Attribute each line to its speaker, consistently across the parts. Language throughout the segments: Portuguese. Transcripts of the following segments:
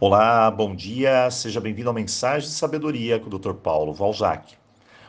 Speaker 1: Olá, bom dia, seja bem-vindo ao Mensagem de Sabedoria com o Dr. Paulo Valzac.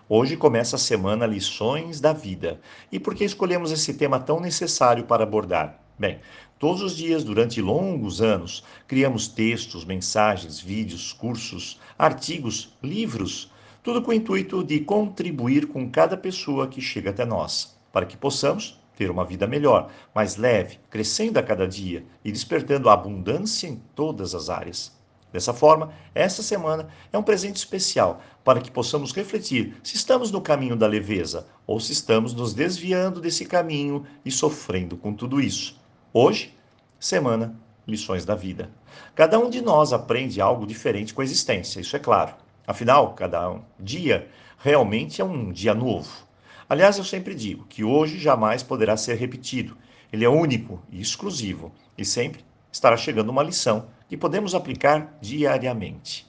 Speaker 1: Hoje começa a semana Lições da Vida. E por que escolhemos esse tema tão necessário para abordar? Bem, todos os dias, durante longos anos, criamos textos, mensagens, vídeos, cursos, artigos, livros, tudo com o intuito de contribuir com cada pessoa que chega até nós, para que possamos ter uma vida melhor, mais leve, crescendo a cada dia e despertando abundância em todas as áreas. Dessa forma, esta semana é um presente especial para que possamos refletir se estamos no caminho da leveza ou se estamos nos desviando desse caminho e sofrendo com tudo isso. Hoje, semana Lições da Vida. Cada um de nós aprende algo diferente com a existência, isso é claro. Afinal, cada dia realmente é um dia novo. Aliás, eu sempre digo que hoje jamais poderá ser repetido. Ele é único e exclusivo e sempre estará chegando uma lição que podemos aplicar diariamente.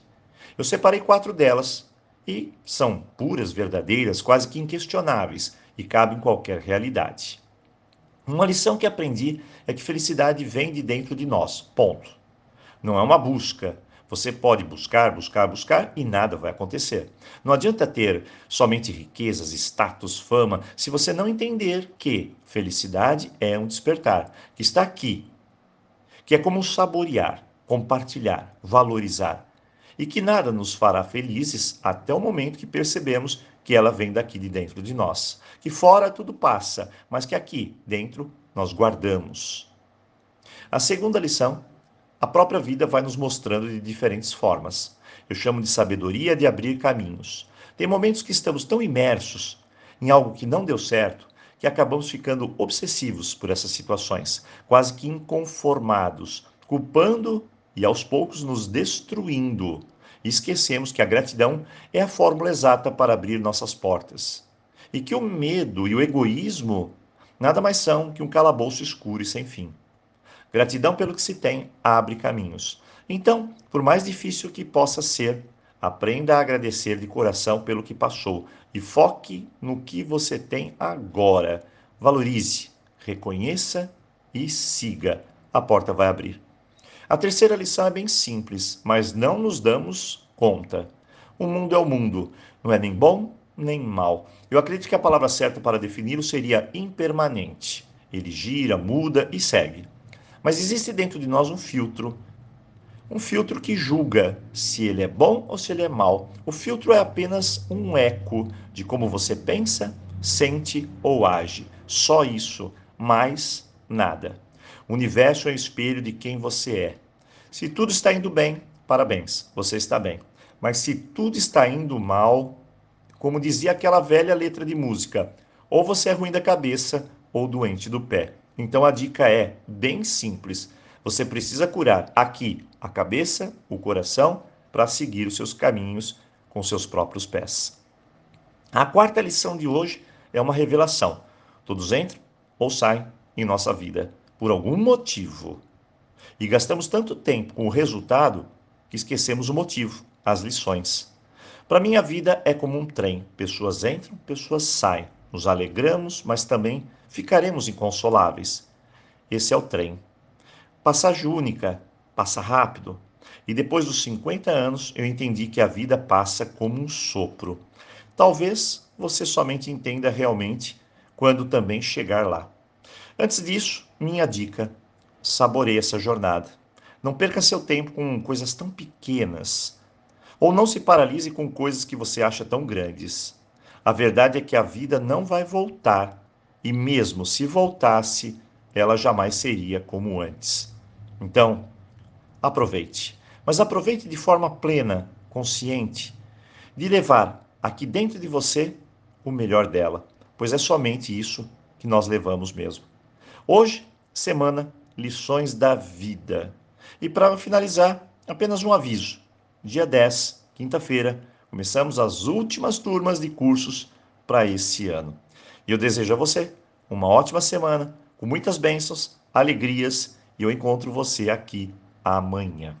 Speaker 1: Eu separei quatro delas e são puras, verdadeiras, quase que inquestionáveis e cabem em qualquer realidade. Uma lição que aprendi é que felicidade vem de dentro de nós. Ponto. Não é uma busca, você pode buscar, buscar, buscar e nada vai acontecer. Não adianta ter somente riquezas, status, fama, se você não entender que felicidade é um despertar, que está aqui, que é como saborear, compartilhar, valorizar, e que nada nos fará felizes até o momento que percebemos que ela vem daqui de dentro de nós. Que fora tudo passa, mas que aqui dentro nós guardamos. A segunda lição a própria vida vai nos mostrando de diferentes formas. Eu chamo de sabedoria de abrir caminhos. Tem momentos que estamos tão imersos em algo que não deu certo que acabamos ficando obsessivos por essas situações, quase que inconformados, culpando e aos poucos nos destruindo. E esquecemos que a gratidão é a fórmula exata para abrir nossas portas. E que o medo e o egoísmo nada mais são que um calabouço escuro e sem fim. Gratidão pelo que se tem abre caminhos. Então, por mais difícil que possa ser, aprenda a agradecer de coração pelo que passou e foque no que você tem agora. Valorize, reconheça e siga. A porta vai abrir. A terceira lição é bem simples, mas não nos damos conta. O mundo é o mundo, não é nem bom nem mal. Eu acredito que a palavra certa para defini-lo seria impermanente. Ele gira, muda e segue. Mas existe dentro de nós um filtro, um filtro que julga se ele é bom ou se ele é mal. O filtro é apenas um eco de como você pensa, sente ou age. Só isso, mais nada. O universo é o espelho de quem você é. Se tudo está indo bem, parabéns, você está bem. Mas se tudo está indo mal, como dizia aquela velha letra de música, ou você é ruim da cabeça ou doente do pé. Então a dica é bem simples. Você precisa curar aqui a cabeça, o coração, para seguir os seus caminhos com seus próprios pés. A quarta lição de hoje é uma revelação. Todos entram ou saem em nossa vida por algum motivo. E gastamos tanto tempo com o resultado que esquecemos o motivo, as lições. Para mim, a vida é como um trem: pessoas entram, pessoas saem. Nos alegramos, mas também ficaremos inconsoláveis. Esse é o trem. Passagem única, passa rápido. E depois dos 50 anos, eu entendi que a vida passa como um sopro. Talvez você somente entenda realmente quando também chegar lá. Antes disso, minha dica: saboreie essa jornada. Não perca seu tempo com coisas tão pequenas. Ou não se paralise com coisas que você acha tão grandes. A verdade é que a vida não vai voltar, e mesmo se voltasse, ela jamais seria como antes. Então, aproveite, mas aproveite de forma plena, consciente, de levar aqui dentro de você o melhor dela, pois é somente isso que nós levamos mesmo. Hoje, semana Lições da Vida. E para finalizar, apenas um aviso. Dia 10, quinta-feira, Começamos as últimas turmas de cursos para esse ano. E eu desejo a você uma ótima semana, com muitas bênçãos, alegrias, e eu encontro você aqui amanhã.